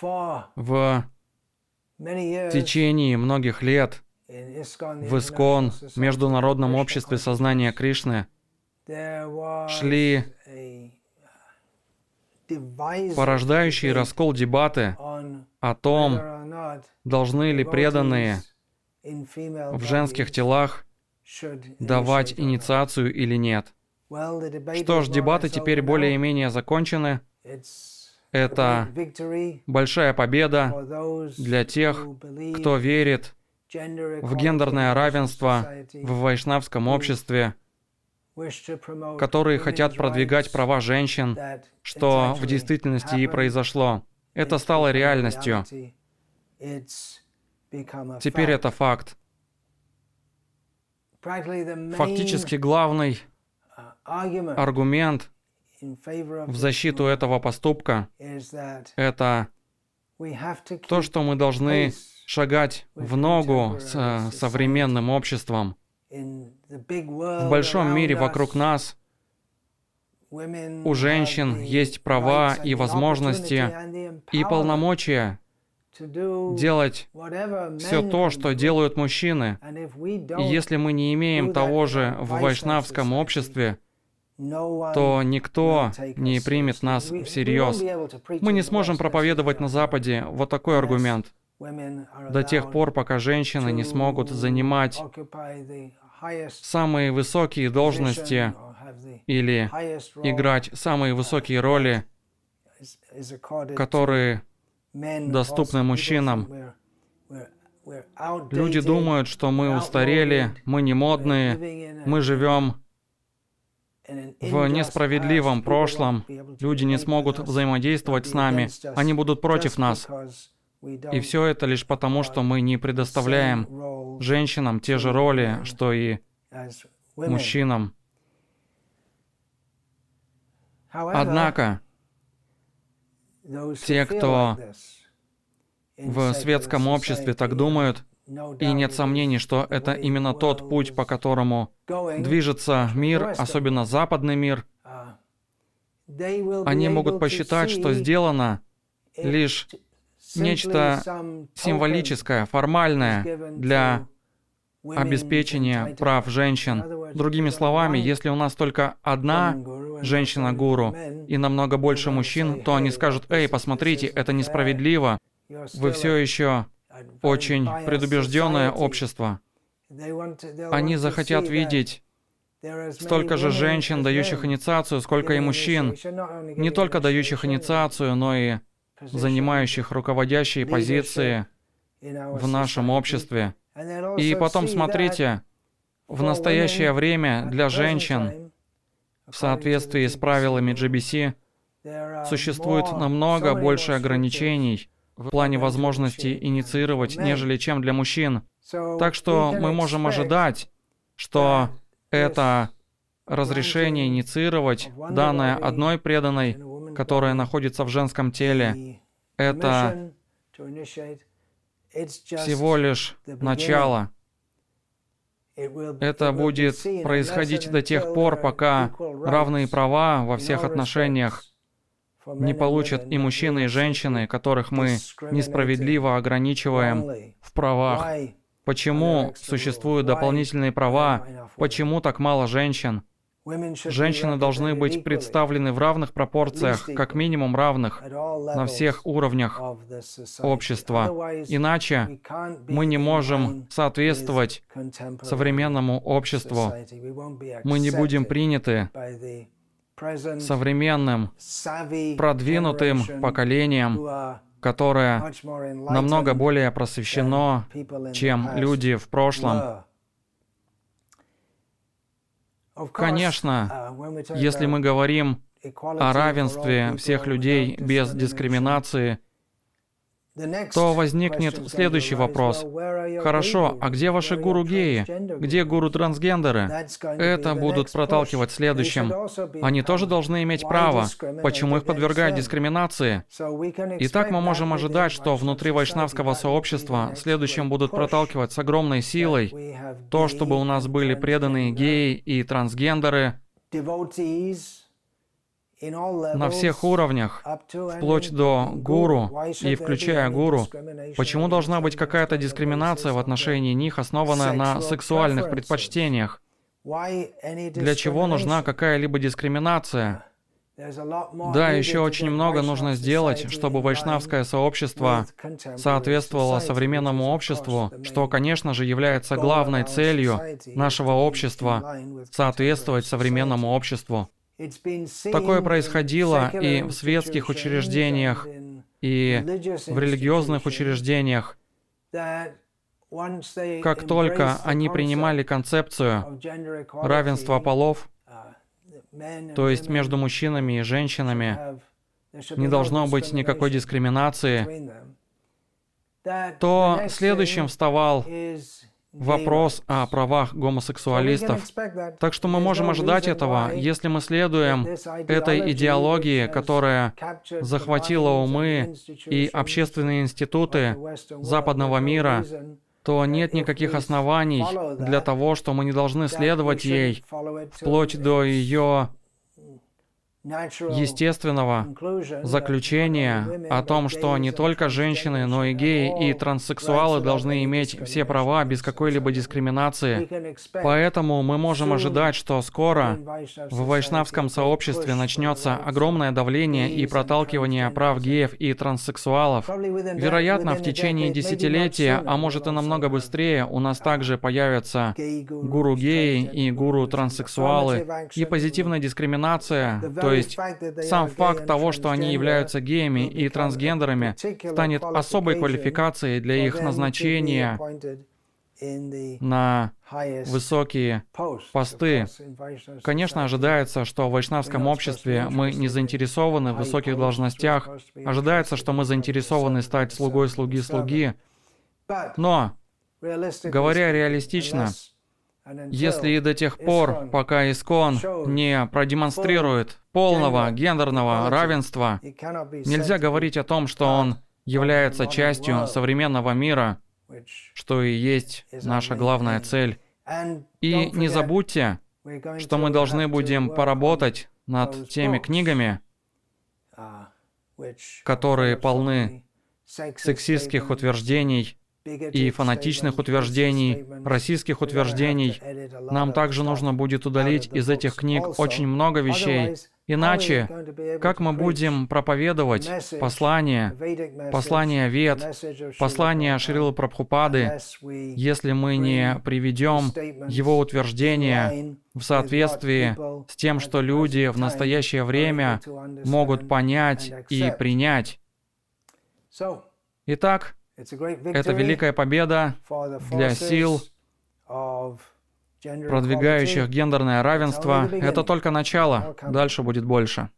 В течение многих лет в Искон, Международном обществе сознания Кришны, шли порождающие раскол дебаты о том, должны ли преданные в женских телах давать инициацию или нет. Что ж, дебаты теперь более-менее закончены. Это большая победа для тех, кто верит в гендерное равенство в вайшнавском обществе, которые хотят продвигать права женщин, что в действительности и произошло. Это стало реальностью. Теперь это факт. Фактически главный аргумент в защиту этого поступка – это то, что мы должны шагать в ногу с э, современным обществом. В большом мире вокруг нас у женщин есть права и возможности и полномочия делать все то, что делают мужчины. И если мы не имеем того же в вайшнавском обществе, то никто не примет нас всерьез. Мы не сможем проповедовать на Западе вот такой аргумент. До тех пор, пока женщины не смогут занимать самые высокие должности или играть самые высокие роли, которые доступны мужчинам. Люди думают, что мы устарели, мы не модные, мы живем в несправедливом прошлом. Люди не смогут взаимодействовать с нами, они будут против нас. И все это лишь потому, что мы не предоставляем женщинам те же роли, что и мужчинам. Однако, те, кто в светском обществе так думают, и нет сомнений, что это именно тот путь, по которому движется мир, особенно западный мир. Они могут посчитать, что сделано лишь нечто символическое, формальное для обеспечения прав женщин. Другими словами, если у нас только одна женщина-гуру и намного больше мужчин, то они скажут, «Эй, посмотрите, это несправедливо. Вы все еще очень предубежденное общество. Они захотят видеть столько же женщин, дающих инициацию, сколько и мужчин. Не только дающих инициацию, но и занимающих руководящие позиции в нашем обществе. И потом смотрите, в настоящее время для женщин, в соответствии с правилами GBC, существует намного больше ограничений в плане возможности инициировать, нежели чем для мужчин. Так что мы можем ожидать, что это разрешение инициировать, данное одной преданной, которая находится в женском теле, это всего лишь начало. Это будет происходить до тех пор, пока равные права во всех отношениях не получат и мужчины, и женщины, которых мы несправедливо ограничиваем в правах. Почему существуют дополнительные права? Почему так мало женщин? Женщины должны быть представлены в равных пропорциях, как минимум равных, на всех уровнях общества. Иначе мы не можем соответствовать современному обществу. Мы не будем приняты современным, продвинутым поколением, которое намного более просвещено, чем люди в прошлом. Конечно, если мы говорим о равенстве всех людей без дискриминации – то возникнет следующий вопрос. Хорошо, а где ваши гуру геи? Где гуру трансгендеры? Это будут проталкивать следующим. Они тоже должны иметь право. Почему их подвергают дискриминации? Итак, мы можем ожидать, что внутри вайшнавского сообщества следующим будут проталкивать с огромной силой то, чтобы у нас были преданные геи и трансгендеры, на всех уровнях, вплоть до гуру и включая гуру. Почему должна быть какая-то дискриминация в отношении них, основанная на сексуальных предпочтениях? Для чего нужна какая-либо дискриминация? Да, еще очень много нужно сделать, чтобы вайшнавское сообщество соответствовало современному обществу, что, конечно же, является главной целью нашего общества — соответствовать современному обществу. Такое происходило и в светских учреждениях, и в религиозных учреждениях. Как только они принимали концепцию равенства полов, то есть между мужчинами и женщинами не должно быть никакой дискриминации, то следующим вставал вопрос о правах гомосексуалистов. Так что мы можем ожидать этого, если мы следуем этой идеологии, которая захватила умы и общественные институты западного мира, то нет никаких оснований для того, что мы не должны следовать ей вплоть до ее естественного заключения о том, что не только женщины, но и геи и транссексуалы должны иметь все права без какой-либо дискриминации. Поэтому мы можем ожидать, что скоро в вайшнавском сообществе начнется огромное давление и проталкивание прав геев и транссексуалов. Вероятно, в течение десятилетия, а может и намного быстрее, у нас также появятся гуру-геи и гуру-транссексуалы и позитивная дискриминация, то то есть сам факт того, что они являются геями и трансгендерами, станет особой квалификацией для их назначения на высокие посты. Конечно, ожидается, что в вайшнавском обществе мы не заинтересованы в высоких должностях. Ожидается, что мы заинтересованы стать слугой слуги слуги. Но, говоря реалистично, если и до тех пор, пока Искон не продемонстрирует полного гендерного равенства, нельзя говорить о том, что он является частью современного мира, что и есть наша главная цель. И не забудьте, что мы должны будем поработать над теми книгами, которые полны сексистских утверждений и фанатичных утверждений, российских утверждений. Нам также нужно будет удалить из этих книг очень много вещей. Иначе, как мы будем проповедовать послание, послание Вед, послание Шрилы Прабхупады, если мы не приведем его утверждения в соответствии с тем, что люди в настоящее время могут понять и принять? Итак, это великая победа для сил, продвигающих гендерное равенство. Это только начало, дальше будет больше.